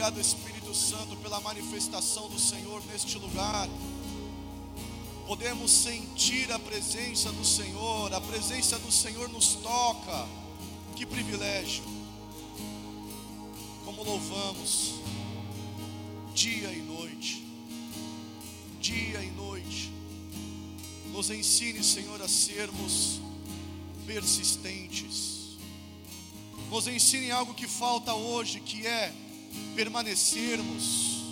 Obrigado, Espírito Santo, pela manifestação do Senhor neste lugar. Podemos sentir a presença do Senhor, a presença do Senhor nos toca. Que privilégio. Como louvamos, dia e noite, dia e noite. Nos ensine, Senhor, a sermos persistentes. Nos ensine algo que falta hoje, que é permanecermos,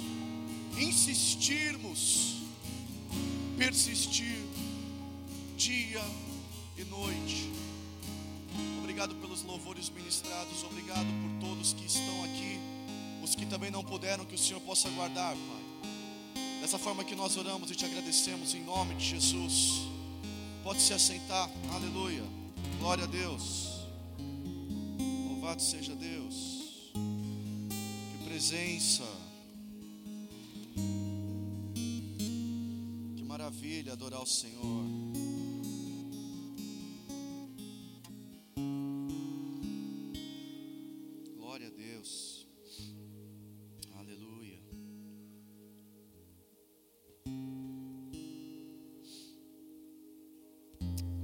insistirmos, persistir dia e noite. Obrigado pelos louvores ministrados, obrigado por todos que estão aqui, os que também não puderam, que o Senhor possa guardar, Pai. Dessa forma que nós oramos e te agradecemos em nome de Jesus. Pode se assentar, aleluia, glória a Deus, louvado seja Deus presença. Que maravilha adorar o Senhor. Glória a Deus. Aleluia.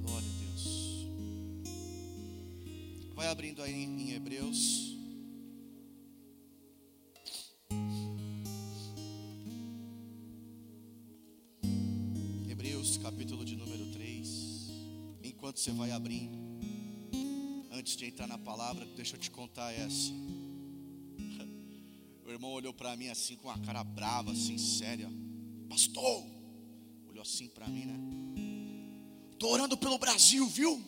Glória a Deus. Vai abrindo aí em Hebreus. Você vai abrindo, antes de entrar na palavra, deixa eu te contar essa. O irmão olhou para mim assim com uma cara brava, assim, séria. Pastor, olhou assim para mim, né? Tô orando pelo Brasil, viu?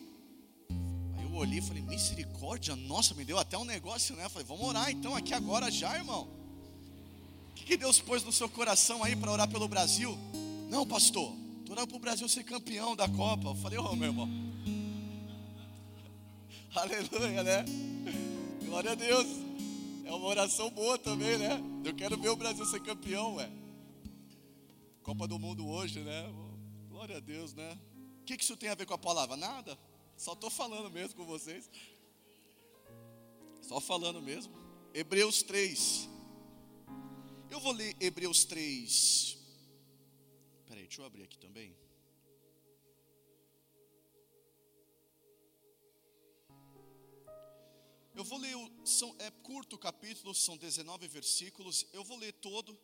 Aí eu olhei e falei, misericórdia, nossa, me deu até um negócio, né? Falei, vamos orar então aqui agora já, irmão. O que Deus pôs no seu coração aí para orar pelo Brasil? Não, pastor, Orando para o Brasil ser campeão da Copa. Eu falei, ô oh, meu irmão. Aleluia, né? Glória a Deus. É uma oração boa também, né? Eu quero ver o Brasil ser campeão, ué. Copa do Mundo hoje, né? Glória a Deus, né? O que isso tem a ver com a palavra? Nada. Só estou falando mesmo com vocês. Só falando mesmo. Hebreus 3. Eu vou ler Hebreus 3, deixa eu abrir aqui também. Eu vou ler, são, é curto o capítulo, são 19 versículos. Eu vou ler todo,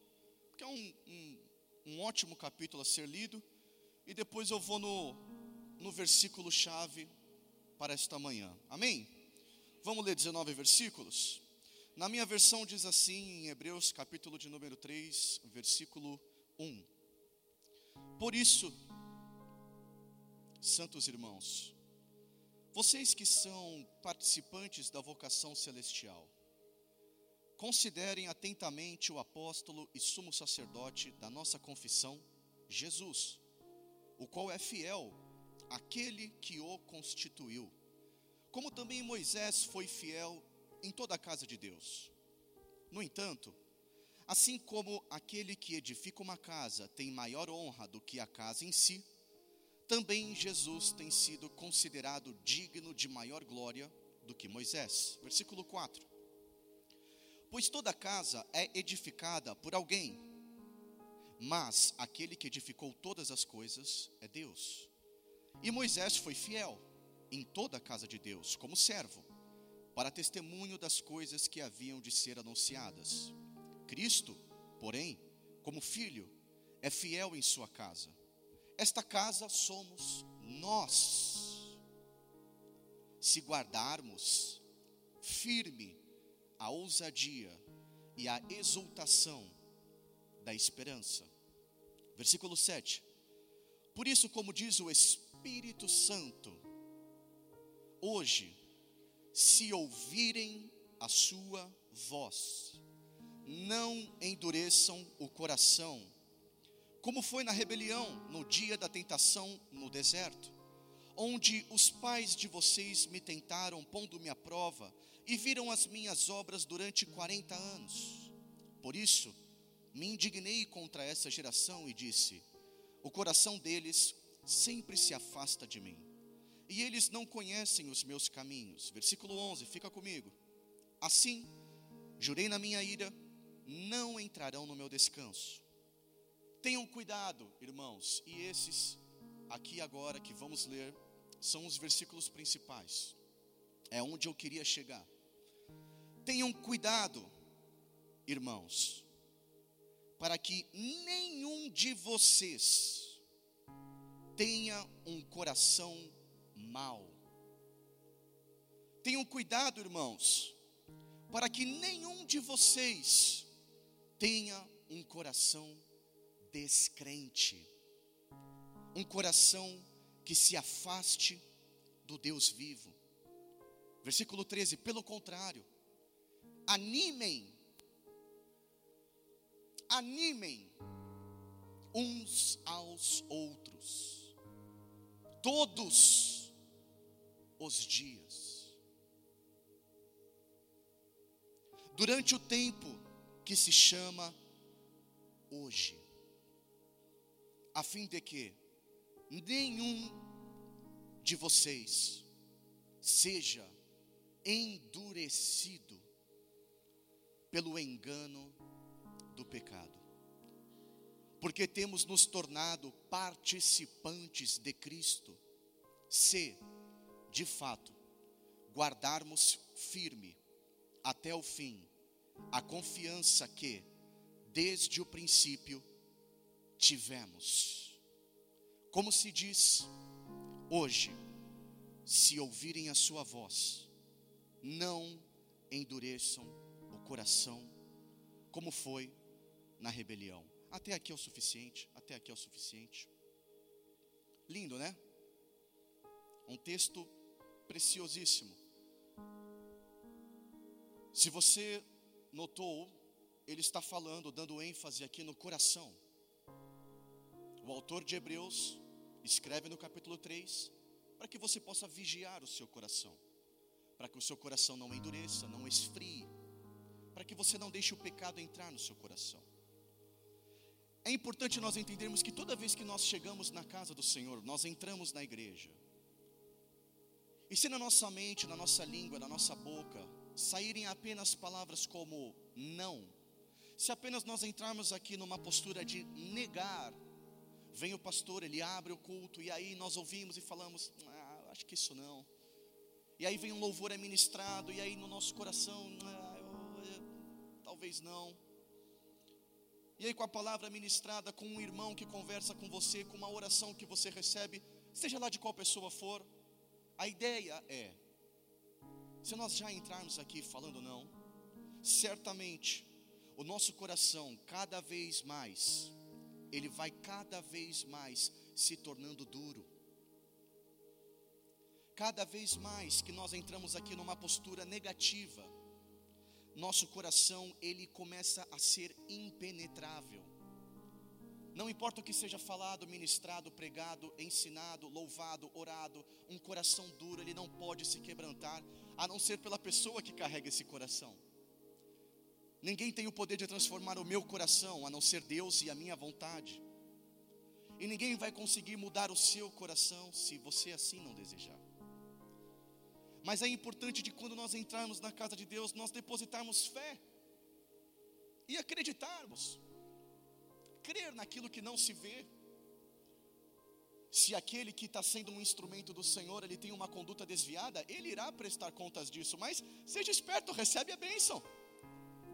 porque é um, um, um ótimo capítulo a ser lido. E depois eu vou no, no versículo chave para esta manhã. Amém? Vamos ler 19 versículos? Na minha versão diz assim, em Hebreus capítulo de número 3, versículo 1. Por isso, santos irmãos, vocês que são participantes da vocação celestial, considerem atentamente o apóstolo e sumo sacerdote da nossa confissão, Jesus, o qual é fiel, aquele que o constituiu, como também Moisés foi fiel em toda a casa de Deus. No entanto, Assim como aquele que edifica uma casa tem maior honra do que a casa em si, também Jesus tem sido considerado digno de maior glória do que Moisés. Versículo 4. Pois toda casa é edificada por alguém, mas aquele que edificou todas as coisas é Deus. E Moisés foi fiel em toda a casa de Deus, como servo, para testemunho das coisas que haviam de ser anunciadas. Cristo, porém, como filho, é fiel em sua casa. Esta casa somos nós. Se guardarmos firme a ousadia e a exultação da esperança. Versículo 7. Por isso, como diz o Espírito Santo, hoje, se ouvirem a sua voz, não endureçam o coração, como foi na rebelião no dia da tentação no deserto, onde os pais de vocês me tentaram pondo-me à prova e viram as minhas obras durante quarenta anos. Por isso, me indignei contra essa geração e disse: O coração deles sempre se afasta de mim, e eles não conhecem os meus caminhos. Versículo 11, fica comigo. Assim, jurei na minha ira, não entrarão no meu descanso. Tenham cuidado, irmãos, e esses aqui agora que vamos ler são os versículos principais. É onde eu queria chegar. Tenham cuidado, irmãos, para que nenhum de vocês tenha um coração mau. Tenham cuidado, irmãos, para que nenhum de vocês tenha um coração descrente, um coração que se afaste do Deus vivo. Versículo 13: pelo contrário, animem, animem uns aos outros, todos os dias, durante o tempo que se chama hoje, a fim de que nenhum de vocês seja endurecido pelo engano do pecado. Porque temos nos tornado participantes de Cristo, se, de fato, guardarmos firme até o fim a confiança que, desde o princípio, tivemos. Como se diz hoje, se ouvirem a sua voz, não endureçam o coração, como foi na rebelião. Até aqui é o suficiente, até aqui é o suficiente. Lindo, né? Um texto preciosíssimo. Se você notou, ele está falando, dando ênfase aqui no coração. O autor de Hebreus escreve no capítulo 3, para que você possa vigiar o seu coração, para que o seu coração não endureça, não esfrie, para que você não deixe o pecado entrar no seu coração. É importante nós entendermos que toda vez que nós chegamos na casa do Senhor, nós entramos na igreja. E se na nossa mente, na nossa língua, na nossa boca, saírem apenas palavras como não, se apenas nós entrarmos aqui numa postura de negar Vem o pastor, ele abre o culto, e aí nós ouvimos e falamos: ah, acho que isso não. E aí vem um louvor é ministrado, e aí no nosso coração, ah, eu, eu, talvez não. E aí com a palavra ministrada, com um irmão que conversa com você, com uma oração que você recebe, seja lá de qual pessoa for, a ideia é: se nós já entrarmos aqui falando não, certamente o nosso coração cada vez mais ele vai cada vez mais se tornando duro. Cada vez mais que nós entramos aqui numa postura negativa, nosso coração ele começa a ser impenetrável. Não importa o que seja falado, ministrado, pregado, ensinado, louvado, orado, um coração duro, ele não pode se quebrantar, a não ser pela pessoa que carrega esse coração. Ninguém tem o poder de transformar o meu coração, a não ser Deus e a minha vontade. E ninguém vai conseguir mudar o seu coração se você assim não desejar. Mas é importante de quando nós entrarmos na casa de Deus, nós depositarmos fé e acreditarmos, crer naquilo que não se vê. Se aquele que está sendo um instrumento do Senhor, ele tem uma conduta desviada, ele irá prestar contas disso. Mas seja esperto, recebe a bênção.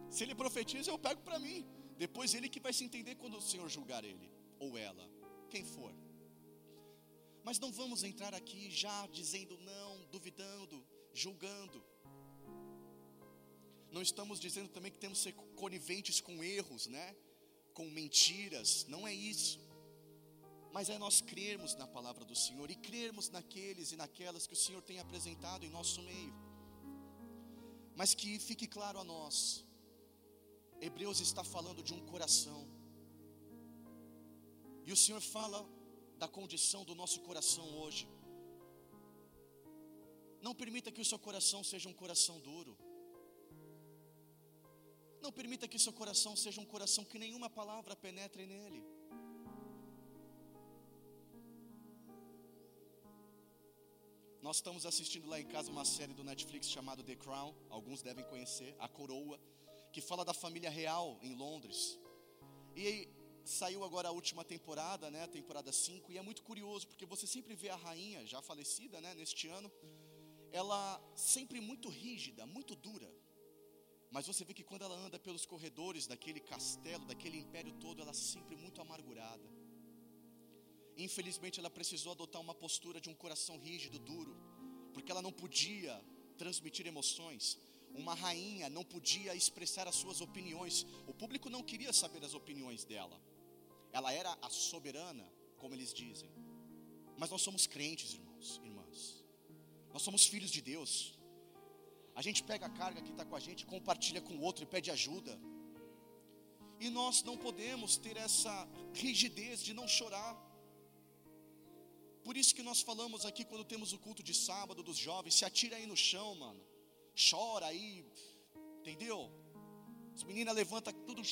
Se ele profetiza, eu pego para mim. Depois ele que vai se entender quando o Senhor julgar ele ou ela, quem for. Mas não vamos entrar aqui já dizendo não, duvidando, julgando. Não estamos dizendo também que temos que ser coniventes com erros, né? Com mentiras, não é isso. Mas é nós crermos na palavra do Senhor e crermos naqueles e naquelas que o Senhor tem apresentado em nosso meio. Mas que fique claro a nós, Hebreus está falando de um coração. E o Senhor fala da condição do nosso coração hoje. Não permita que o seu coração seja um coração duro. Não permita que seu coração seja um coração que nenhuma palavra penetre nele. Nós estamos assistindo lá em casa uma série do Netflix chamada The Crown, alguns devem conhecer, A Coroa, que fala da família real em Londres. E saiu agora a última temporada, né, a temporada 5, e é muito curioso porque você sempre vê a rainha, já falecida, né, neste ano, ela sempre muito rígida, muito dura. Mas você vê que quando ela anda pelos corredores daquele castelo, daquele império todo, ela é sempre muito amargurada. Infelizmente, ela precisou adotar uma postura de um coração rígido, duro, porque ela não podia transmitir emoções. Uma rainha não podia expressar as suas opiniões. O público não queria saber as opiniões dela. Ela era a soberana, como eles dizem. Mas nós somos crentes, irmãos, irmãs. Nós somos filhos de Deus. A gente pega a carga que está com a gente, compartilha com o outro e pede ajuda. E nós não podemos ter essa rigidez de não chorar. Por isso que nós falamos aqui quando temos o culto de sábado dos jovens, se atira aí no chão, mano. Chora aí, entendeu? As meninas levantam tudo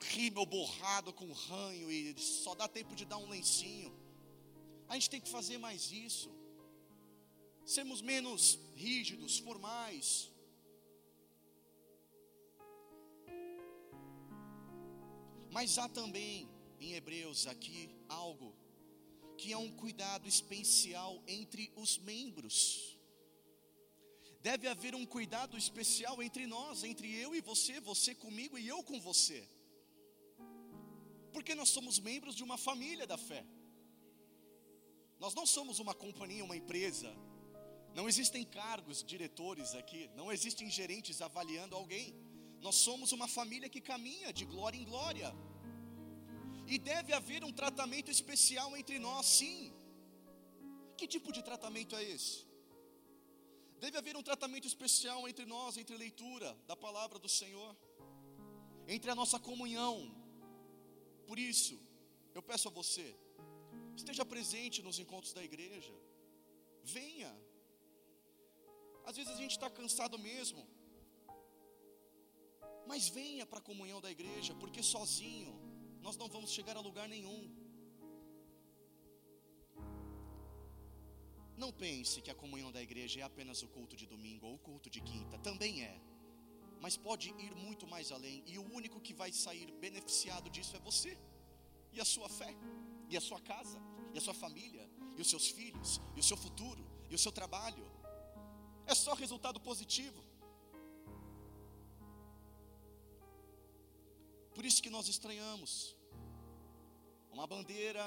rímel borrado com ranho e só dá tempo de dar um lencinho. A gente tem que fazer mais isso sermos menos rígidos, formais. Mas há também em Hebreus aqui algo que é um cuidado especial entre os membros. Deve haver um cuidado especial entre nós, entre eu e você, você comigo e eu com você. Porque nós somos membros de uma família da fé. Nós não somos uma companhia, uma empresa não existem cargos, diretores aqui, não existem gerentes avaliando alguém. Nós somos uma família que caminha de glória em glória. E deve haver um tratamento especial entre nós, sim. Que tipo de tratamento é esse? Deve haver um tratamento especial entre nós, entre leitura da palavra do Senhor, entre a nossa comunhão. Por isso, eu peço a você, esteja presente nos encontros da igreja, venha, às vezes a gente está cansado mesmo. Mas venha para a comunhão da igreja, porque sozinho nós não vamos chegar a lugar nenhum. Não pense que a comunhão da igreja é apenas o culto de domingo ou o culto de quinta, também é. Mas pode ir muito mais além, e o único que vai sair beneficiado disso é você, e a sua fé, e a sua casa, e a sua família, e os seus filhos, e o seu futuro, e o seu trabalho é só resultado positivo. Por isso que nós estranhamos. Uma bandeira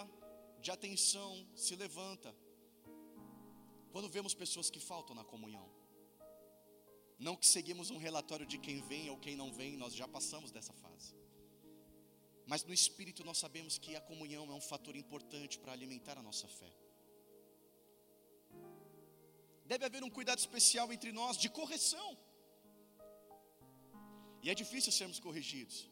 de atenção se levanta quando vemos pessoas que faltam na comunhão. Não que seguimos um relatório de quem vem ou quem não vem, nós já passamos dessa fase. Mas no espírito nós sabemos que a comunhão é um fator importante para alimentar a nossa fé. Deve haver um cuidado especial entre nós de correção. E é difícil sermos corrigidos,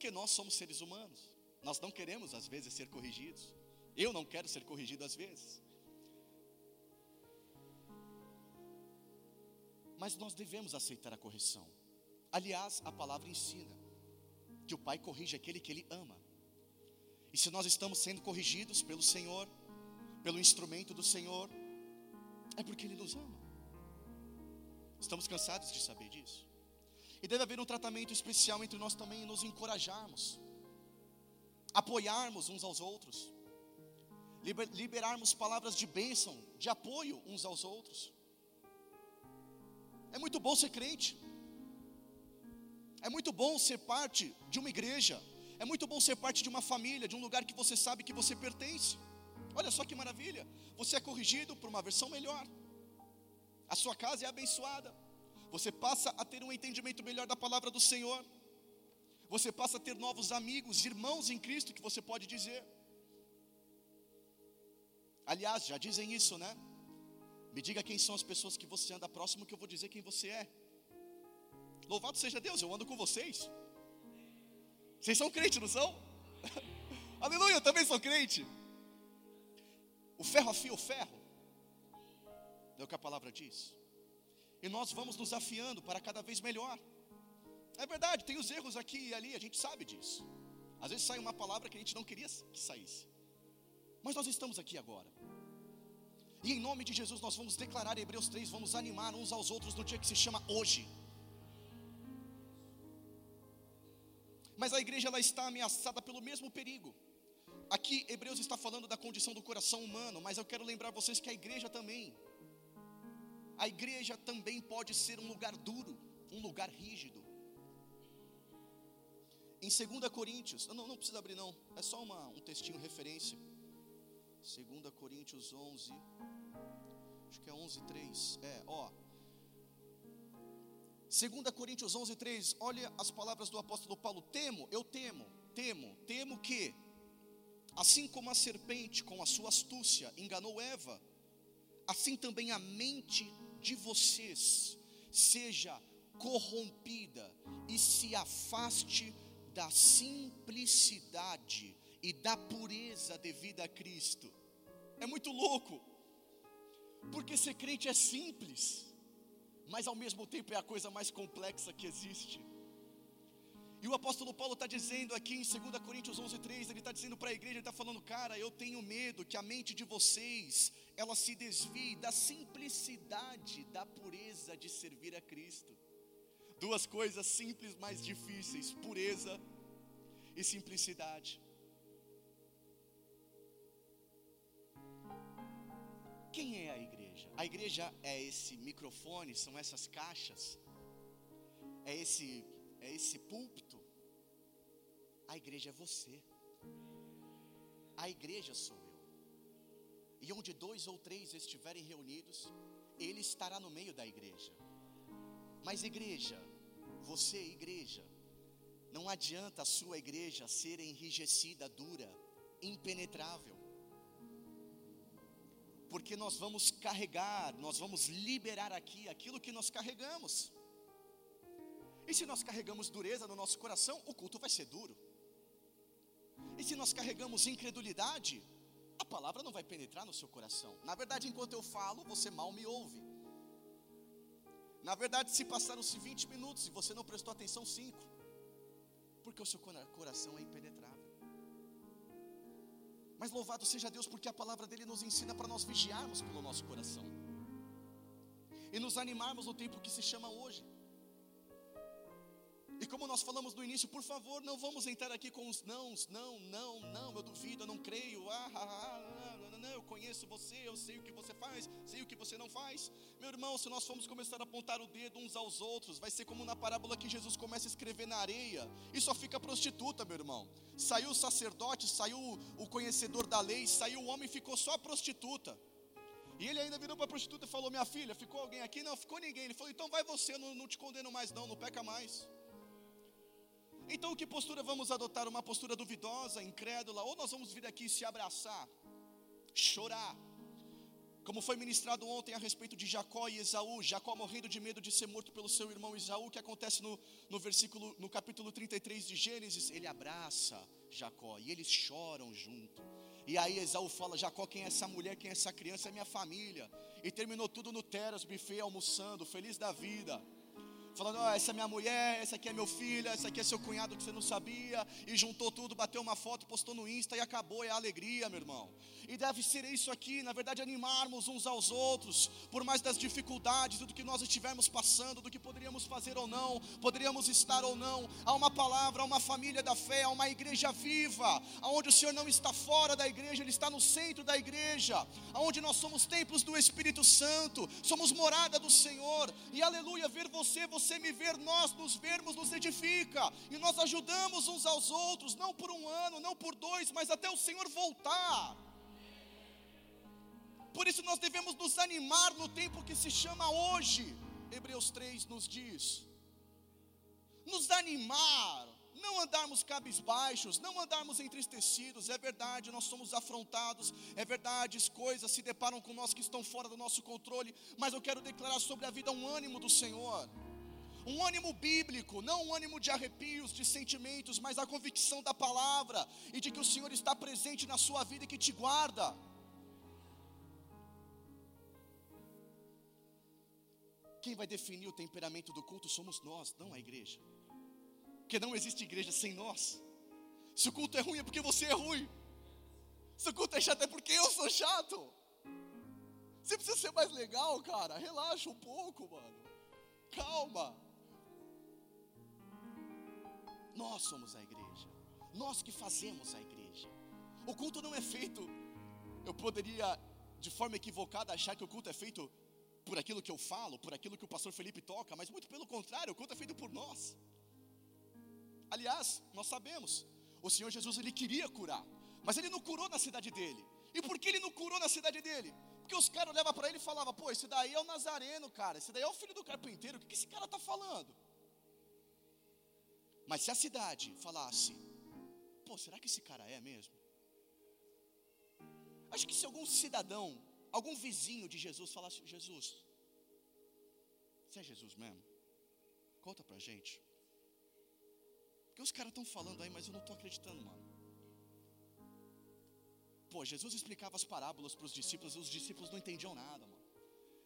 porque nós somos seres humanos. Nós não queremos às vezes ser corrigidos. Eu não quero ser corrigido às vezes. Mas nós devemos aceitar a correção. Aliás, a palavra ensina que o pai corrige aquele que ele ama. E se nós estamos sendo corrigidos pelo Senhor, pelo instrumento do Senhor, é porque Ele nos ama. Estamos cansados de saber disso. E deve haver um tratamento especial entre nós também, nos encorajarmos, apoiarmos uns aos outros, liberarmos palavras de bênção, de apoio uns aos outros. É muito bom ser crente, é muito bom ser parte de uma igreja, é muito bom ser parte de uma família, de um lugar que você sabe que você pertence. Olha só que maravilha. Você é corrigido por uma versão melhor. A sua casa é abençoada. Você passa a ter um entendimento melhor da palavra do Senhor. Você passa a ter novos amigos, irmãos em Cristo que você pode dizer. Aliás, já dizem isso, né? Me diga quem são as pessoas que você anda próximo, que eu vou dizer quem você é. Louvado seja Deus, eu ando com vocês. Vocês são crentes, não são? Aleluia, eu também sou crente. O ferro afia o ferro. É o que a palavra diz. E nós vamos nos afiando para cada vez melhor. É verdade, tem os erros aqui e ali, a gente sabe disso. Às vezes sai uma palavra que a gente não queria que saísse. Mas nós estamos aqui agora. E em nome de Jesus nós vamos declarar Hebreus 3, vamos animar uns aos outros no dia que se chama hoje. Mas a igreja ela está ameaçada pelo mesmo perigo. Aqui Hebreus está falando da condição do coração humano, mas eu quero lembrar vocês que a igreja também a igreja também pode ser um lugar duro, um lugar rígido. Em 2 Coríntios, não, não precisa abrir não, é só uma, um textinho referência. 2 Coríntios 11, acho que é 11, 3. É, ó. 2 Coríntios 11, 3. Olha as palavras do apóstolo Paulo: Temo, eu temo, temo, temo que, assim como a serpente com a sua astúcia enganou Eva, assim também a mente de vocês seja corrompida e se afaste da simplicidade e da pureza devida a Cristo. É muito louco, porque ser crente é simples, mas ao mesmo tempo é a coisa mais complexa que existe. E o apóstolo Paulo está dizendo aqui em 2 Coríntios 11, 3, ele está dizendo para a igreja, ele está falando, cara, eu tenho medo que a mente de vocês, ela se desvie da simplicidade, da pureza de servir a Cristo. Duas coisas simples, mas difíceis: pureza e simplicidade. Quem é a igreja? A igreja é esse microfone, são essas caixas, é esse, é esse púlpito. A igreja é você. A igreja sou. E onde dois ou três estiverem reunidos, Ele estará no meio da igreja. Mas, igreja, você, igreja, não adianta a sua igreja ser enrijecida, dura, impenetrável. Porque nós vamos carregar, nós vamos liberar aqui aquilo que nós carregamos. E se nós carregamos dureza no nosso coração, o culto vai ser duro. E se nós carregamos incredulidade, a palavra não vai penetrar no seu coração. Na verdade, enquanto eu falo, você mal me ouve. Na verdade, se passaram-se 20 minutos e você não prestou atenção, 5. Porque o seu coração é impenetrável. Mas louvado seja Deus, porque a palavra dele nos ensina para nós vigiarmos pelo nosso coração e nos animarmos no tempo que se chama hoje. E como nós falamos no início, por favor, não vamos entrar aqui com os nãos, não, não, não, eu duvido, eu não creio, ah, ah, ah, não, não, não, eu conheço você, eu sei o que você faz, sei o que você não faz. Meu irmão, se nós formos começar a apontar o dedo uns aos outros, vai ser como na parábola que Jesus começa a escrever na areia, e só fica prostituta, meu irmão. Saiu o sacerdote, saiu o conhecedor da lei, saiu o homem e ficou só a prostituta. E ele ainda virou para a prostituta e falou: Minha filha, ficou alguém aqui? Não, ficou ninguém. Ele falou: Então vai você, eu não, não te condeno mais, não, não peca mais. Então, que postura vamos adotar? Uma postura duvidosa, incrédula, ou nós vamos vir aqui se abraçar, chorar, como foi ministrado ontem a respeito de Jacó e Esaú, Jacó morrendo de medo de ser morto pelo seu irmão Esaú, que acontece no, no versículo, no capítulo 33 de Gênesis, ele abraça Jacó e eles choram junto. E aí Esaú fala: Jacó, quem é essa mulher, quem é essa criança? É minha família. E terminou tudo no Teras, buffet, almoçando, feliz da vida falando: oh, essa é minha mulher, essa aqui é meu filho, essa aqui é seu cunhado que você não sabia, e juntou tudo, bateu uma foto, postou no Insta e acabou, é a alegria, meu irmão. E deve ser isso aqui, na verdade, animarmos uns aos outros, por mais das dificuldades, do que nós estivermos passando, do que poderíamos fazer ou não, poderíamos estar ou não. Há uma palavra, há uma família da fé, há uma igreja viva, aonde o Senhor não está fora da igreja, Ele está no centro da igreja, aonde nós somos templos do Espírito Santo, somos morada do Senhor, e aleluia, ver você, você me ver, nós nos vermos, nos edifica, e nós ajudamos uns aos outros, não por um ano, não por dois, mas até o Senhor voltar. Por isso nós devemos nos animar no tempo que se chama hoje. Hebreus 3 nos diz: nos animar, não andarmos cabisbaixos, não andarmos entristecidos. É verdade, nós somos afrontados, é verdade, as coisas se deparam com nós que estão fora do nosso controle, mas eu quero declarar sobre a vida um ânimo do Senhor. Um ânimo bíblico, não um ânimo de arrepios, de sentimentos, mas a convicção da palavra e de que o Senhor está presente na sua vida e que te guarda. quem vai definir o temperamento do culto somos nós, não a igreja. Porque não existe igreja sem nós. Se o culto é ruim é porque você é ruim. Se o culto é chato é porque eu sou chato. Você precisa ser mais legal, cara. Relaxa um pouco, mano. Calma. Nós somos a igreja. Nós que fazemos a igreja. O culto não é feito. Eu poderia, de forma equivocada, achar que o culto é feito por aquilo que eu falo, por aquilo que o pastor Felipe toca, mas muito pelo contrário, o culto é feito por nós. Aliás, nós sabemos, o Senhor Jesus ele queria curar, mas ele não curou na cidade dele. E por que ele não curou na cidade dele? Porque os caras olhavam para ele e falavam: pô, esse daí é o Nazareno, cara, esse daí é o filho do carpinteiro, o que esse cara está falando? Mas se a cidade falasse: pô, será que esse cara é mesmo? Acho que se algum cidadão, algum vizinho de Jesus falasse: Jesus, você é Jesus mesmo? Conta pra gente. Porque os caras estão falando aí, mas eu não estou acreditando, mano. Pô, Jesus explicava as parábolas para os discípulos e os discípulos não entendiam nada, mano.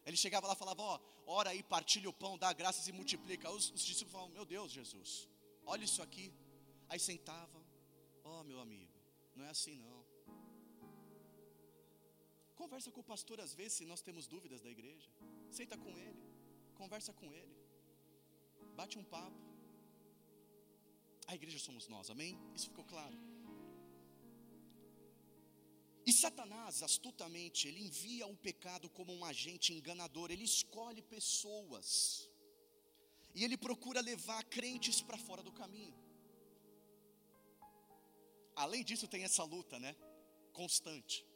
Ele chegava lá e falava, ó, ora aí, partilha o pão, dá graças e multiplica. Os, os discípulos falavam, meu Deus, Jesus, olha isso aqui. Aí sentava, ó oh, meu amigo, não é assim não. Conversa com o pastor às vezes se nós temos dúvidas da igreja. Senta com ele, conversa com ele, bate um papo. A igreja somos nós, amém? Isso ficou claro. E Satanás, astutamente, ele envia o pecado como um agente enganador, ele escolhe pessoas, e ele procura levar crentes para fora do caminho. Além disso, tem essa luta, né? Constante,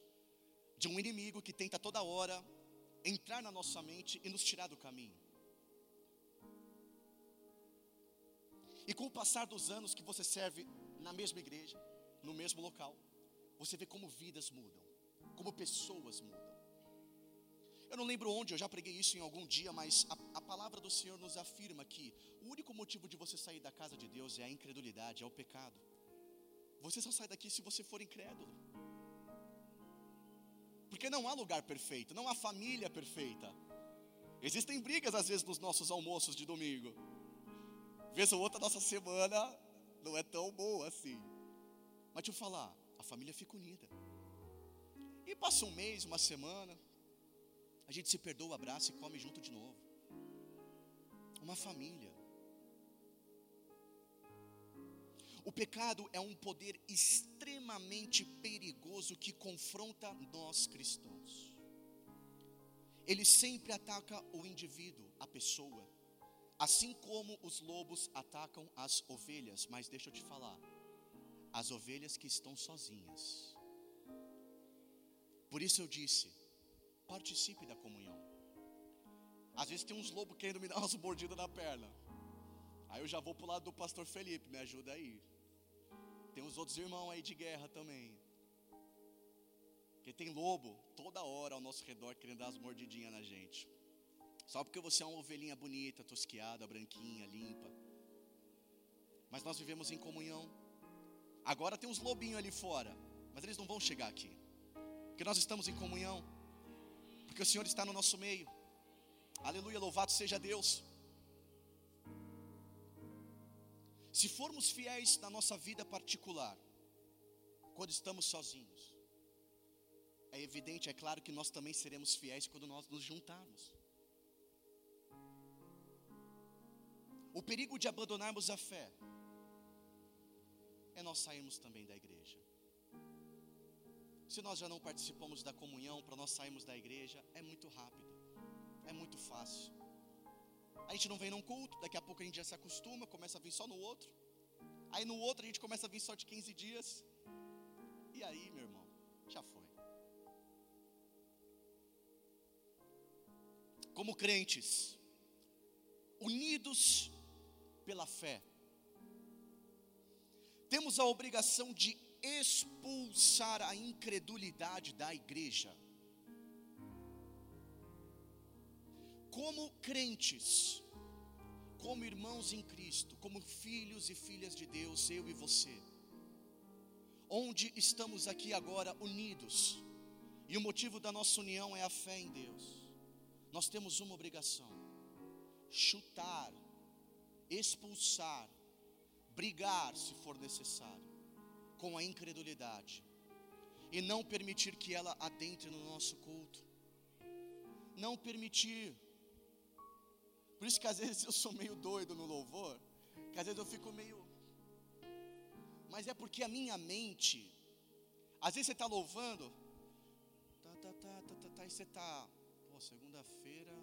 de um inimigo que tenta toda hora entrar na nossa mente e nos tirar do caminho. E com o passar dos anos que você serve na mesma igreja, no mesmo local, você vê como vidas mudam, como pessoas mudam. Eu não lembro onde, eu já preguei isso em algum dia, mas a, a, palavra do Senhor nos afirma que o único motivo de você sair da casa de Deus é a incredulidade, é o pecado. Você só sai daqui se você for incrédulo. Porque não há lugar perfeito, não há família perfeita. Existem brigas às vezes nos nossos almoços de domingo. Vez ou outra, nossa semana não é tão boa assim. Mas deixa eu falar, a família fica unida. E passa um mês, uma semana, a gente se perdoa, abraça e come junto de novo. Uma família. O pecado é um poder extremamente perigoso que confronta nós cristãos. Ele sempre ataca o indivíduo, a pessoa, assim como os lobos atacam as ovelhas. Mas deixa eu te falar, as ovelhas que estão sozinhas. Por isso eu disse: participe da comunhão. Às vezes tem uns lobos querendo me dar umas mordidas na perna. Aí eu já vou para o lado do pastor Felipe, me ajuda aí. Tem os outros irmãos aí de guerra também. Porque tem lobo toda hora ao nosso redor querendo dar as mordidinhas na gente. Só porque você é uma ovelhinha bonita, tosquiada, branquinha, limpa. Mas nós vivemos em comunhão. Agora tem uns lobinhos ali fora, mas eles não vão chegar aqui, porque nós estamos em comunhão, porque o Senhor está no nosso meio. Aleluia, louvado seja Deus. Se formos fiéis na nossa vida particular, quando estamos sozinhos, é evidente, é claro que nós também seremos fiéis quando nós nos juntarmos. O perigo de abandonarmos a fé é nós sairmos também da igreja. Se nós já não participamos da comunhão, para nós sairmos da igreja, é muito rápido, é muito fácil. A gente não vem num culto, daqui a pouco a gente já se acostuma, começa a vir só no outro. Aí no outro a gente começa a vir só de 15 dias. E aí, meu irmão, já foi. Como crentes, unidos pela fé, temos a obrigação de expulsar a incredulidade da igreja. Como crentes, como irmãos em Cristo, como filhos e filhas de Deus, eu e você, onde estamos aqui agora unidos, e o motivo da nossa união é a fé em Deus, nós temos uma obrigação: chutar, expulsar, brigar, se for necessário, com a incredulidade e não permitir que ela adentre no nosso culto. Não permitir. Por isso que às vezes eu sou meio doido no louvor, que às vezes eu fico meio. Mas é porque a minha mente, às vezes você está louvando, tá, tá, tá, tá, tá, tá, e você está, pô, segunda-feira,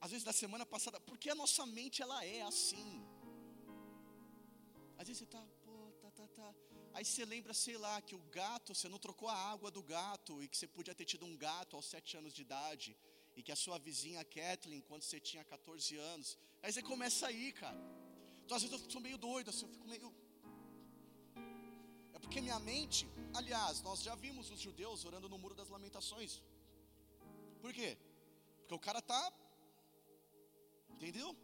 às vezes da semana passada, porque a nossa mente ela é assim. Você está, pô, tá, tá, tá. Aí você lembra, sei lá, que o gato, você não trocou a água do gato e que você podia ter tido um gato aos sete anos de idade e que a sua vizinha Kathleen, quando você tinha 14 anos, aí você começa a ir, cara. Então às vezes eu sou meio doido, assim, eu fico meio. É porque minha mente, aliás, nós já vimos os judeus orando no muro das lamentações. Por quê? Porque o cara tá. Entendeu?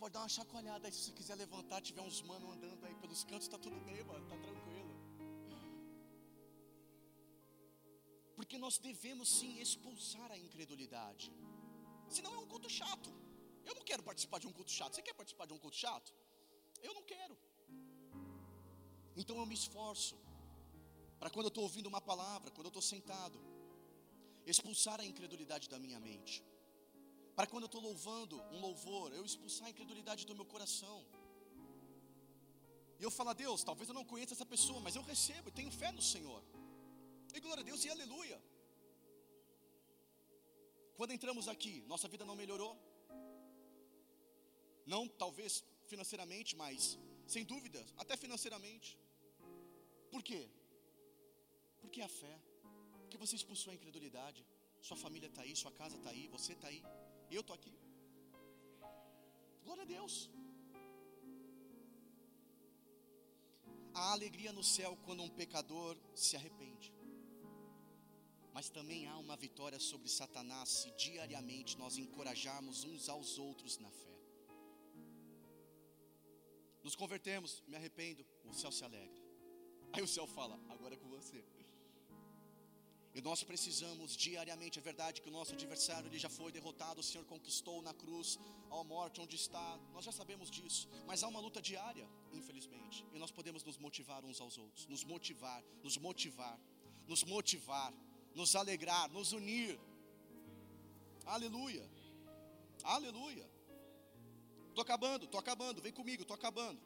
Pode dar uma chacoalhada aí se você quiser levantar, tiver uns manos andando aí pelos cantos, está tudo bem, mano, está tranquilo. Porque nós devemos sim expulsar a incredulidade. Senão é um culto chato. Eu não quero participar de um culto chato. Você quer participar de um culto chato? Eu não quero. Então eu me esforço para quando eu estou ouvindo uma palavra, quando eu estou sentado, expulsar a incredulidade da minha mente para quando eu estou louvando um louvor, eu expulsar a incredulidade do meu coração. E eu falo a Deus, talvez eu não conheça essa pessoa, mas eu recebo, tenho fé no Senhor. E glória a Deus e aleluia. Quando entramos aqui, nossa vida não melhorou. Não talvez financeiramente, mas sem dúvida, até financeiramente. Por quê? Porque a fé. Porque você expulsou a incredulidade. Sua família está aí, sua casa está aí, você está aí. Eu estou aqui. Glória a Deus. Há alegria no céu quando um pecador se arrepende. Mas também há uma vitória sobre Satanás se diariamente nós encorajarmos uns aos outros na fé. Nos convertemos, me arrependo, o céu se alegra. Aí o céu fala: agora é com você. E nós precisamos diariamente, é verdade que o nosso adversário ele já foi derrotado, o Senhor conquistou na cruz a morte onde está. Nós já sabemos disso, mas há uma luta diária, infelizmente. E nós podemos nos motivar uns aos outros, nos motivar, nos motivar, nos motivar, nos alegrar, nos unir. Aleluia. Aleluia. Tô acabando, tô acabando, vem comigo, tô acabando.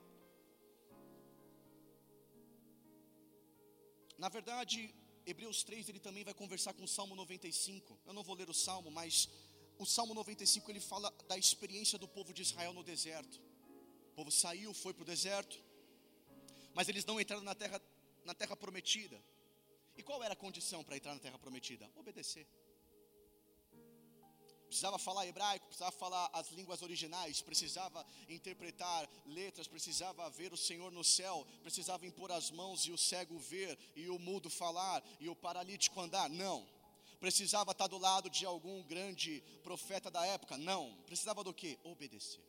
Na verdade, Hebreus 3 ele também vai conversar com o Salmo 95. Eu não vou ler o Salmo, mas o Salmo 95 ele fala da experiência do povo de Israel no deserto. O povo saiu, foi para o deserto, mas eles não entraram na terra, na terra prometida. E qual era a condição para entrar na terra prometida? Obedecer precisava falar hebraico, precisava falar as línguas originais, precisava interpretar letras, precisava ver o Senhor no céu, precisava impor as mãos e o cego ver, e o mudo falar, e o paralítico andar. Não. Precisava estar do lado de algum grande profeta da época? Não. Precisava do que? Obedecer.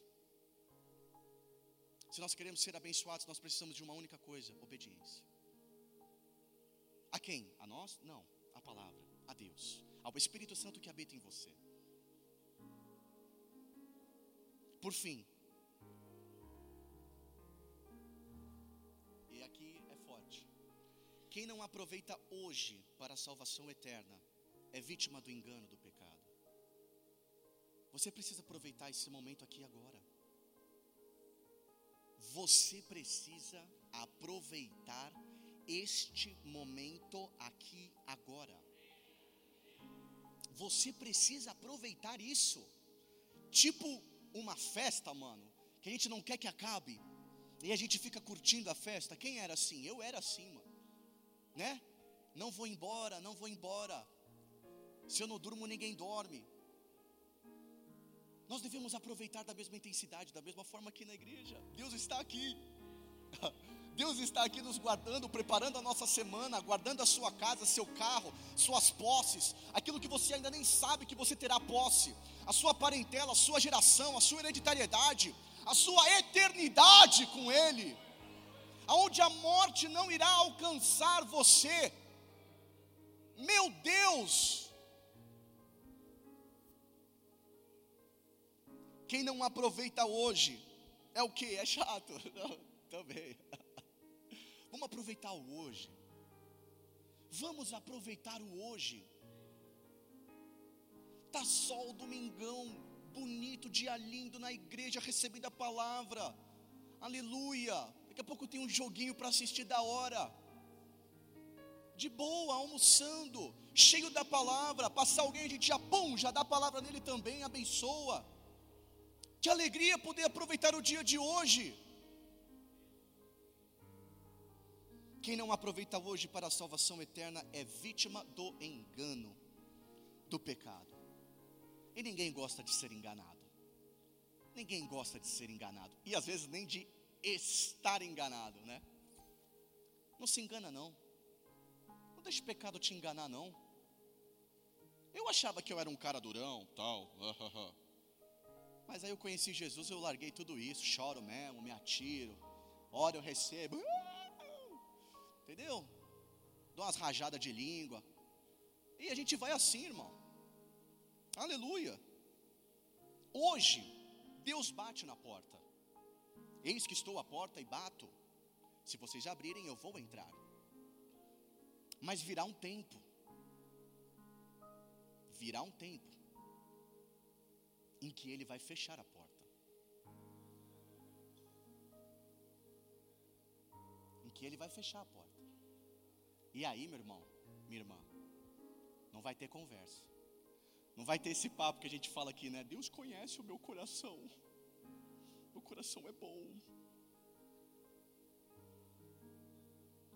Se nós queremos ser abençoados, nós precisamos de uma única coisa: obediência. A quem? A nós? Não. A palavra. A Deus. Ao Espírito Santo que habita em você. Por fim, e aqui é forte: quem não aproveita hoje para a salvação eterna é vítima do engano do pecado. Você precisa aproveitar esse momento aqui agora. Você precisa aproveitar este momento aqui agora. Você precisa aproveitar isso. Tipo uma festa, mano, que a gente não quer que acabe, e a gente fica curtindo a festa. Quem era assim? Eu era assim, mano, né? Não vou embora, não vou embora. Se eu não durmo, ninguém dorme. Nós devemos aproveitar da mesma intensidade, da mesma forma aqui na igreja. Deus está aqui. Deus está aqui nos guardando, preparando a nossa semana, guardando a sua casa, seu carro, suas posses, aquilo que você ainda nem sabe que você terá posse, a sua parentela, a sua geração, a sua hereditariedade, a sua eternidade com Ele, aonde a morte não irá alcançar você, Meu Deus! Quem não aproveita hoje é o que? É chato. Não, também. Vamos aproveitar o hoje. Vamos aproveitar o hoje. Tá sol domingão, bonito, dia lindo na igreja recebendo a palavra. Aleluia. Daqui a pouco tem um joguinho para assistir da hora. De boa, almoçando, cheio da palavra. Passar alguém, a gente já, pum, já dá a palavra nele também, abençoa. Que alegria poder aproveitar o dia de hoje. Quem não aproveita hoje para a salvação eterna é vítima do engano, do pecado. E ninguém gosta de ser enganado. Ninguém gosta de ser enganado. E às vezes nem de estar enganado, né? Não se engana não. Não deixe o pecado te enganar não. Eu achava que eu era um cara durão, tal. Mas aí eu conheci Jesus, eu larguei tudo isso, choro mesmo, me atiro, oro, eu recebo. Entendeu? Dou umas rajadas de língua. E a gente vai assim, irmão. Aleluia. Hoje, Deus bate na porta. Eis que estou à porta e bato. Se vocês abrirem, eu vou entrar. Mas virá um tempo. Virá um tempo em que ele vai fechar a porta. Que ele vai fechar a porta. E aí, meu irmão, minha irmã, não vai ter conversa. Não vai ter esse papo que a gente fala aqui, né? Deus conhece o meu coração. Meu coração é bom.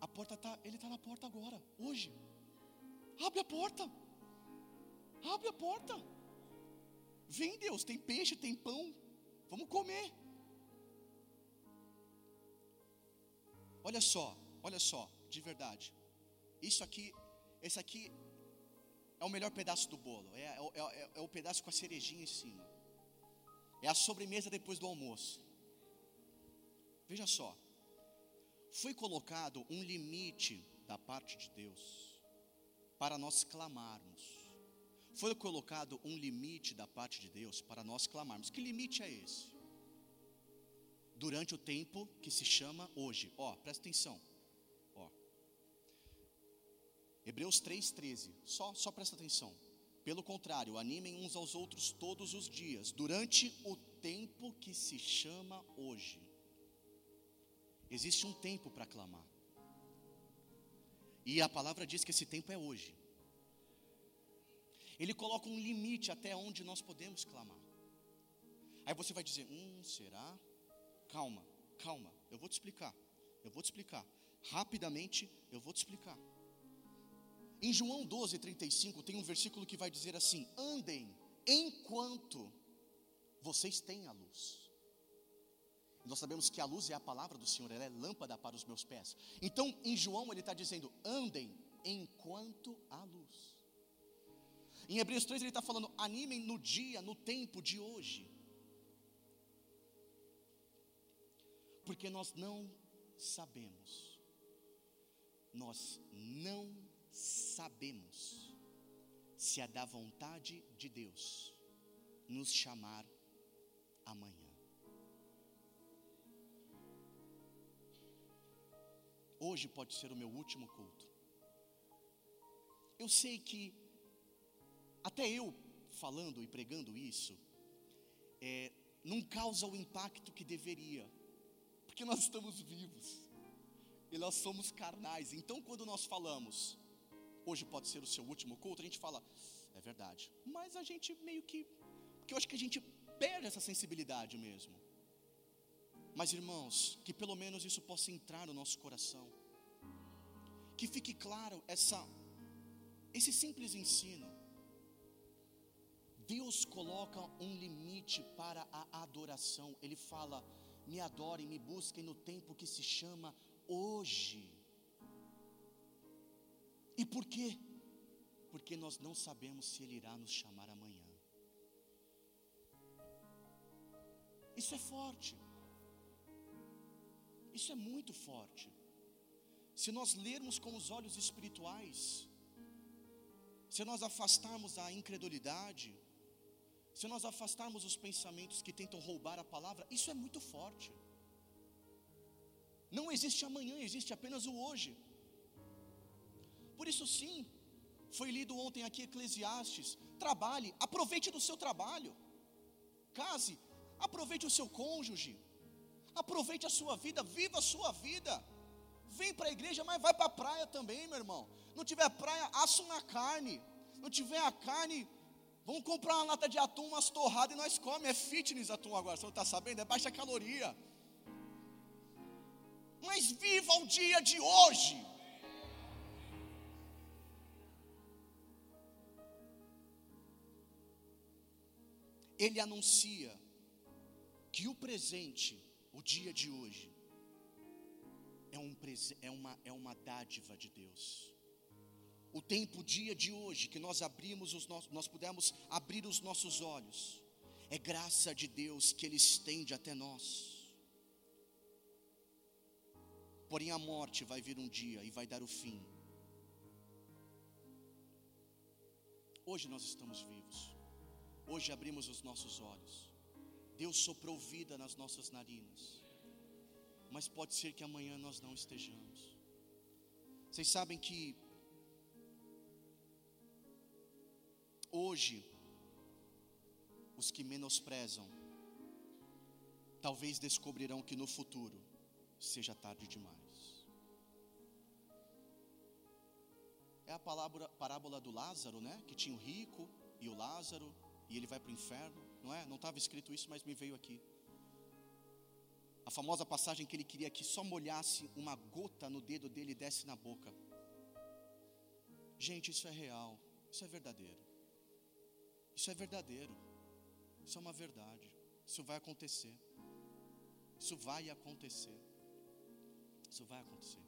A porta tá, ele está na porta agora, hoje. Abre a porta. Abre a porta. Vem, Deus, tem peixe, tem pão. Vamos comer. Olha só, olha só, de verdade. Isso aqui, esse aqui é o melhor pedaço do bolo. É, é, é, é o pedaço com a cerejinha em cima. É a sobremesa depois do almoço. Veja só. Foi colocado um limite da parte de Deus para nós clamarmos. Foi colocado um limite da parte de Deus para nós clamarmos. Que limite é esse? Durante o tempo que se chama hoje. Ó, presta atenção. Ó. Hebreus 3:13. Só só presta atenção. Pelo contrário, animem uns aos outros todos os dias, durante o tempo que se chama hoje. Existe um tempo para clamar. E a palavra diz que esse tempo é hoje. Ele coloca um limite até onde nós podemos clamar. Aí você vai dizer: Hum, será? Calma, calma, eu vou te explicar. Eu vou te explicar. Rapidamente, eu vou te explicar. Em João 12, 35, tem um versículo que vai dizer assim: Andem enquanto vocês têm a luz. Nós sabemos que a luz é a palavra do Senhor, ela é lâmpada para os meus pés. Então, em João, ele está dizendo: andem enquanto há luz. Em Hebreus 3 ele está falando: animem no dia, no tempo de hoje. Porque nós não sabemos, nós não sabemos se é da vontade de Deus nos chamar amanhã. Hoje pode ser o meu último culto. Eu sei que até eu falando e pregando isso, é, não causa o impacto que deveria, porque nós estamos vivos e nós somos carnais. Então, quando nós falamos, hoje pode ser o seu último culto, a gente fala, é verdade, mas a gente meio que, porque eu acho que a gente perde essa sensibilidade mesmo. Mas irmãos, que pelo menos isso possa entrar no nosso coração, que fique claro essa, esse simples ensino Deus coloca um limite para a adoração. Ele fala: me adorem, me busquem no tempo que se chama hoje. E por quê? Porque nós não sabemos se Ele irá nos chamar amanhã. Isso é forte. Isso é muito forte. Se nós lermos com os olhos espirituais, se nós afastarmos a incredulidade, se nós afastarmos os pensamentos que tentam roubar a palavra, isso é muito forte. Não existe amanhã, existe apenas o hoje. Por isso, sim, foi lido ontem aqui Eclesiastes. Trabalhe, aproveite do seu trabalho. Case, aproveite o seu cônjuge. Aproveite a sua vida, viva a sua vida. Vem para a igreja, mas vai para a praia também, meu irmão. Não tiver praia, assa uma carne. Não tiver a carne, vamos comprar uma lata de atum, umas torradas e nós comemos. É fitness atum agora, você não está sabendo? É baixa caloria. Mas viva o dia de hoje. Ele anuncia que o presente, o dia de hoje, é, um, é, uma, é uma dádiva de Deus. O tempo, o dia de hoje, que nós abrimos os nossos, nós pudemos abrir os nossos olhos, é graça de Deus que Ele estende até nós. Porém, a morte vai vir um dia e vai dar o fim. Hoje nós estamos vivos. Hoje abrimos os nossos olhos. Deus soprou vida nas nossas narinas. Mas pode ser que amanhã nós não estejamos. Vocês sabem que hoje os que menosprezam talvez descobrirão que no futuro seja tarde demais. É a palavra, parábola do Lázaro, né? Que tinha o rico e o Lázaro, e ele vai para o inferno, não é? Não estava escrito isso, mas me veio aqui. A famosa passagem que ele queria que só molhasse uma gota no dedo dele e desse na boca. Gente, isso é real, isso é verdadeiro. Isso é verdadeiro. Isso é uma verdade. Isso vai acontecer. Isso vai acontecer. Isso vai acontecer.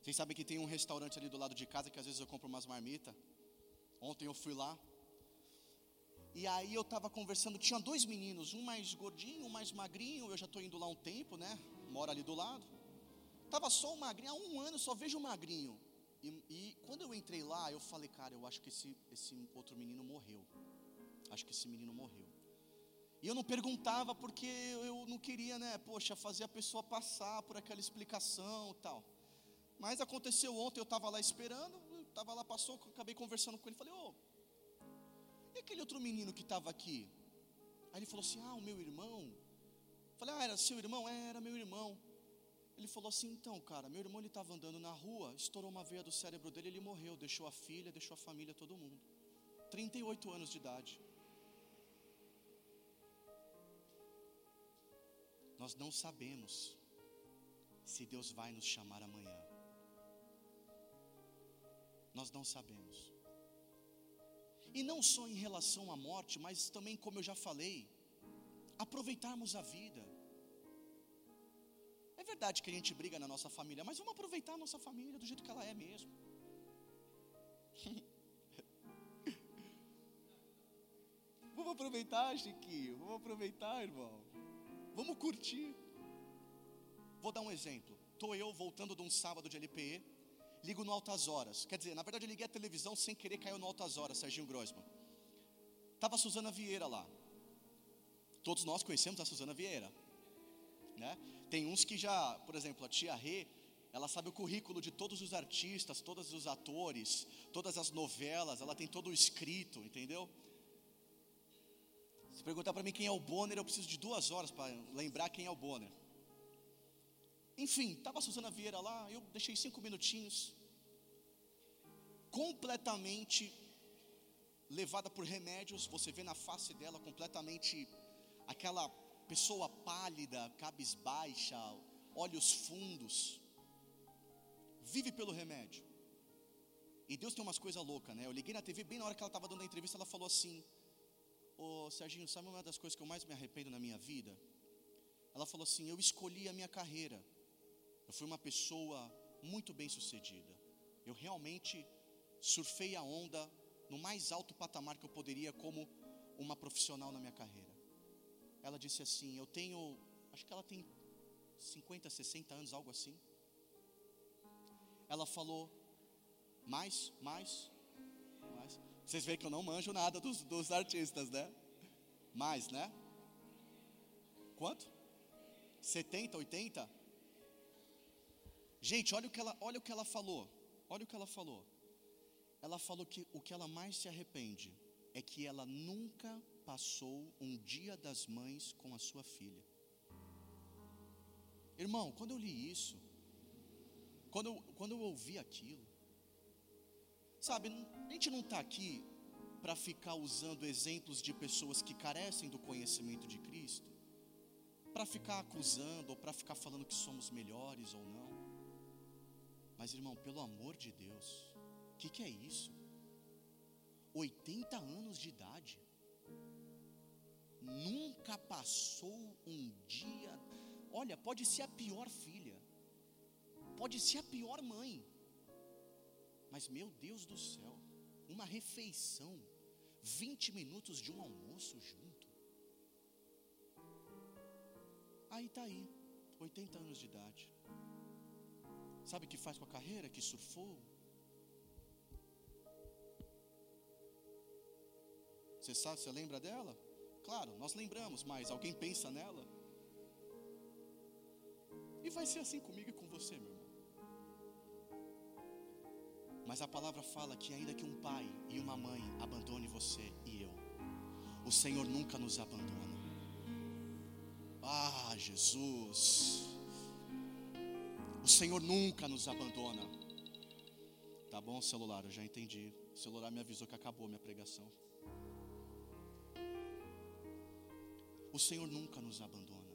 Vocês sabem que tem um restaurante ali do lado de casa que às vezes eu compro umas marmitas. Ontem eu fui lá. E aí eu estava conversando, tinha dois meninos, um mais gordinho, um mais magrinho. Eu já estou indo lá um tempo, né? Moro ali do lado. Tava só o magrinho, há um ano só vejo o magrinho. E, e, quando eu entrei lá, eu falei, cara, eu acho que esse, esse outro menino morreu. Acho que esse menino morreu. E eu não perguntava porque eu não queria, né, poxa, fazer a pessoa passar por aquela explicação tal. Mas aconteceu ontem, eu estava lá esperando, estava lá, passou, acabei conversando com ele, falei, ô, oh, e aquele outro menino que estava aqui? Aí ele falou assim, ah, o meu irmão. Falei, ah, era seu irmão? É, era meu irmão. Ele falou assim, então, cara, meu irmão ele estava andando na rua, estourou uma veia do cérebro dele, ele morreu, deixou a filha, deixou a família, todo mundo. 38 anos de idade. Nós não sabemos se Deus vai nos chamar amanhã. Nós não sabemos. E não só em relação à morte, mas também, como eu já falei, aproveitarmos a vida. É verdade que a gente briga na nossa família, mas vamos aproveitar a nossa família do jeito que ela é mesmo. vamos aproveitar, Chiquinho, vamos aproveitar, irmão. Vamos curtir. Vou dar um exemplo. Estou eu voltando de um sábado de LPE, ligo no Altas Horas. Quer dizer, na verdade eu liguei a televisão sem querer, caiu no Altas Horas, Serginho Grossman. Estava a Suzana Vieira lá. Todos nós conhecemos a Suzana Vieira. Né? Tem uns que já, por exemplo, a tia Rê, ela sabe o currículo de todos os artistas, todos os atores, todas as novelas, ela tem todo o escrito, entendeu? Se perguntar para mim quem é o Bonner, eu preciso de duas horas para lembrar quem é o Bonner. Enfim, estava a Suzana Vieira lá, eu deixei cinco minutinhos, completamente levada por remédios, você vê na face dela completamente aquela pessoa pálida, cabisbaixa, olhos fundos, vive pelo remédio. E Deus tem umas coisas loucas, né? Eu liguei na TV bem na hora que ela estava dando a entrevista, ela falou assim: Ô Serginho, sabe uma das coisas que eu mais me arrependo na minha vida? Ela falou assim: Eu escolhi a minha carreira. Eu fui uma pessoa muito bem sucedida. Eu realmente surfei a onda no mais alto patamar que eu poderia como uma profissional na minha carreira. Ela disse assim: Eu tenho, acho que ela tem 50, 60 anos, algo assim. Ela falou: Mais, mais, Vocês veem que eu não manjo nada dos, dos artistas, né? Mais, né? Quanto? 70, 80? Gente, olha o que ela, olha o que ela falou. Olha o que ela falou. Ela falou que o que ela mais se arrepende é que ela nunca passou um dia das mães com a sua filha. Irmão, quando eu li isso, quando eu, quando eu ouvi aquilo, sabe, a gente não está aqui para ficar usando exemplos de pessoas que carecem do conhecimento de Cristo, para ficar acusando ou para ficar falando que somos melhores ou não. Mas, irmão, pelo amor de Deus, o que, que é isso? 80 anos de idade, nunca passou um dia. Olha, pode ser a pior filha, pode ser a pior mãe, mas meu Deus do céu, uma refeição, 20 minutos de um almoço junto. Aí está aí, 80 anos de idade. Sabe o que faz com a carreira? Que surfou, Você sabe, você lembra dela? Claro, nós lembramos, mas alguém pensa nela? E vai ser assim comigo e com você, meu irmão. Mas a palavra fala que ainda que um pai e uma mãe abandone você e eu, o Senhor nunca nos abandona. Ah, Jesus. O Senhor nunca nos abandona. Tá bom, celular, eu já entendi. O celular me avisou que acabou a minha pregação. O Senhor nunca nos abandona.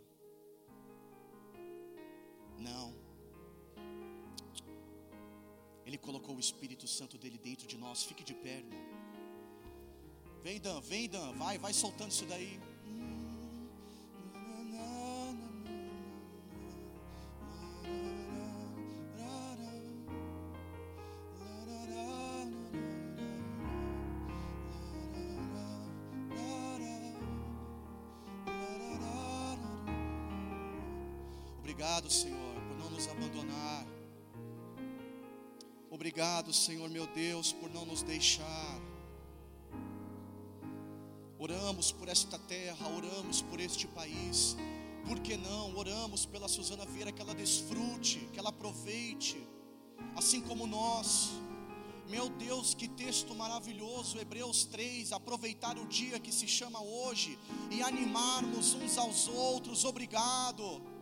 Não. Ele colocou o Espírito Santo dele dentro de nós. Fique de pé. Vem, Dan, vem, Dan. Vai, vai soltando isso daí. Obrigado, Senhor, por não nos abandonar. Obrigado, Senhor, meu Deus, por não nos deixar. Oramos por esta terra, oramos por este país. Por que não? Oramos pela Suzana Vieira que ela desfrute, que ela aproveite, assim como nós. Meu Deus, que texto maravilhoso, Hebreus 3, aproveitar o dia que se chama hoje e animarmos uns aos outros. Obrigado.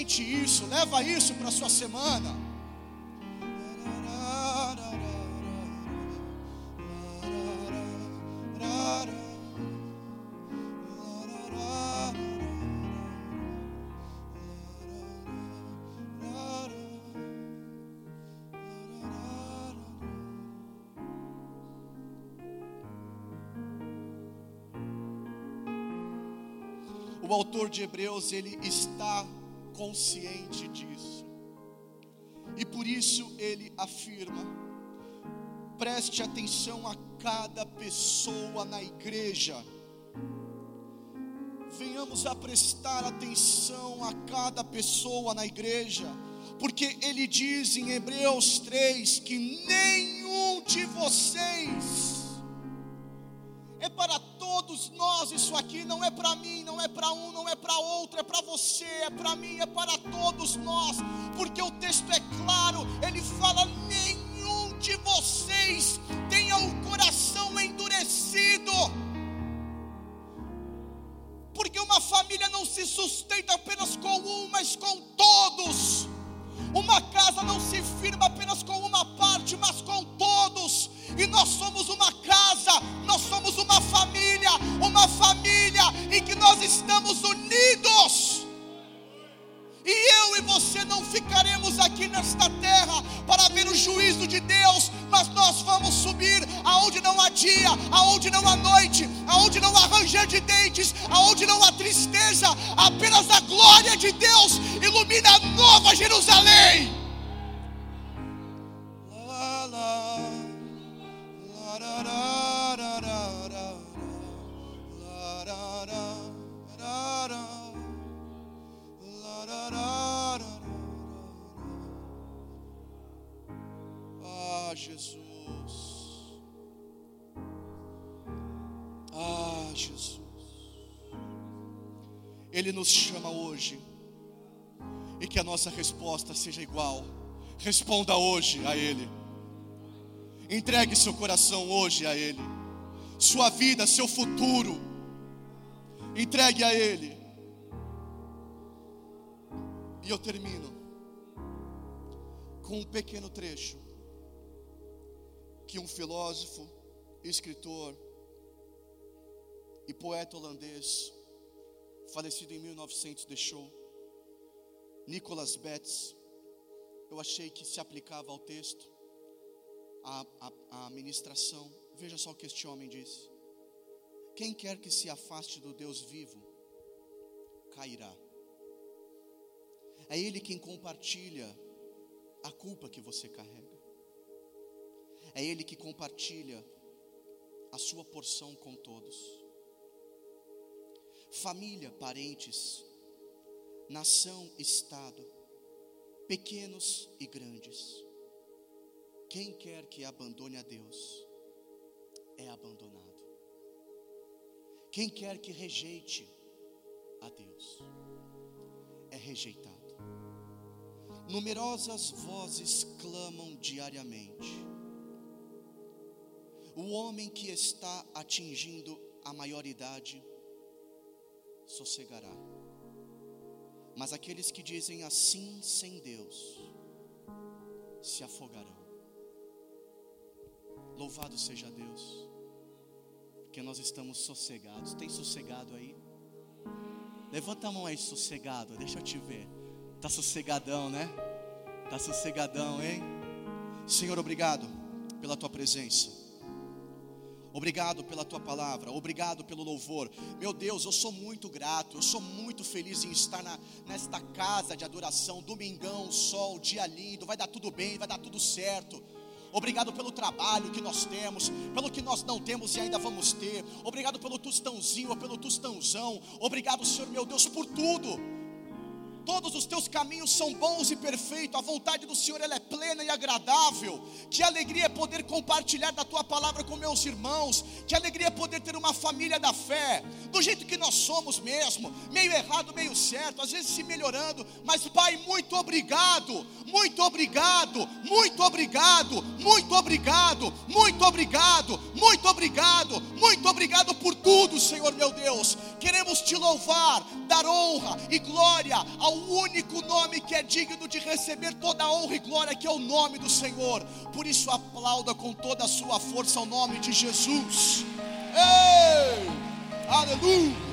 Sente isso. Leva isso para sua semana. o autor de Hebreus, ele está consciente disso. E por isso ele afirma: preste atenção a cada pessoa na igreja. Venhamos a prestar atenção a cada pessoa na igreja, porque ele diz em Hebreus 3 que nenhum de vocês nós, isso aqui não é para mim, não é para um, não é para outro, é para você, é para mim, é para todos nós, porque o texto é claro, ele fala: nenhum de vocês tenha o coração endurecido, porque uma família não se sustenta apenas com um, mas com todos. Uma casa não se firma apenas com uma parte, mas com todos. E nós somos uma nós somos uma família, uma família em que nós estamos unidos. E eu e você não ficaremos aqui nesta terra para ver o juízo de Deus, mas nós vamos subir aonde não há dia, aonde não há noite, aonde não há ranger de dentes, aonde não há tristeza, apenas a glória de Deus ilumina a nova Jerusalém. Jesus. Ah, Jesus. Ele nos chama hoje. E que a nossa resposta seja igual. Responda hoje a Ele. Entregue seu coração hoje a Ele. Sua vida, seu futuro. Entregue a Ele. E eu termino com um pequeno trecho que um filósofo, escritor e poeta holandês, falecido em 1900, deixou. Nicholas Betts, eu achei que se aplicava ao texto, à, à, à ministração. Veja só o que este homem disse: Quem quer que se afaste do Deus vivo, cairá. É Ele quem compartilha a culpa que você carrega. É Ele que compartilha a sua porção com todos. Família, parentes, nação, estado, pequenos e grandes. Quem quer que abandone a Deus é abandonado. Quem quer que rejeite a Deus é rejeitado. Numerosas vozes clamam diariamente o homem que está atingindo a maioridade sossegará. Mas aqueles que dizem assim sem Deus se afogarão. Louvado seja Deus, porque nós estamos sossegados. Tem sossegado aí? Levanta a mão aí, sossegado. Deixa eu te ver. Tá sossegadão, né? Tá sossegadão, hein? Senhor, obrigado pela tua presença. Obrigado pela tua palavra, obrigado pelo louvor. Meu Deus, eu sou muito grato, eu sou muito feliz em estar na, nesta casa de adoração, domingão, sol, dia lindo, vai dar tudo bem, vai dar tudo certo. Obrigado pelo trabalho que nós temos, pelo que nós não temos e ainda vamos ter. Obrigado pelo tostãozinho pelo tostãozão. Obrigado, Senhor meu Deus, por tudo todos os teus caminhos são bons e perfeitos, a vontade do Senhor ela é plena e agradável. Que alegria é poder compartilhar da tua palavra com meus irmãos, que alegria é poder ter uma família da fé, do jeito que nós somos mesmo, meio errado, meio certo, às vezes se melhorando, mas Pai, muito obrigado, muito obrigado, muito obrigado, muito obrigado, muito obrigado, muito obrigado, muito obrigado por tudo, Senhor meu Deus. Queremos te louvar, dar honra e glória ao único nome que é digno de receber toda a honra e glória, que é o nome do Senhor. Por isso, aplauda com toda a sua força o nome de Jesus. Ei! Aleluia!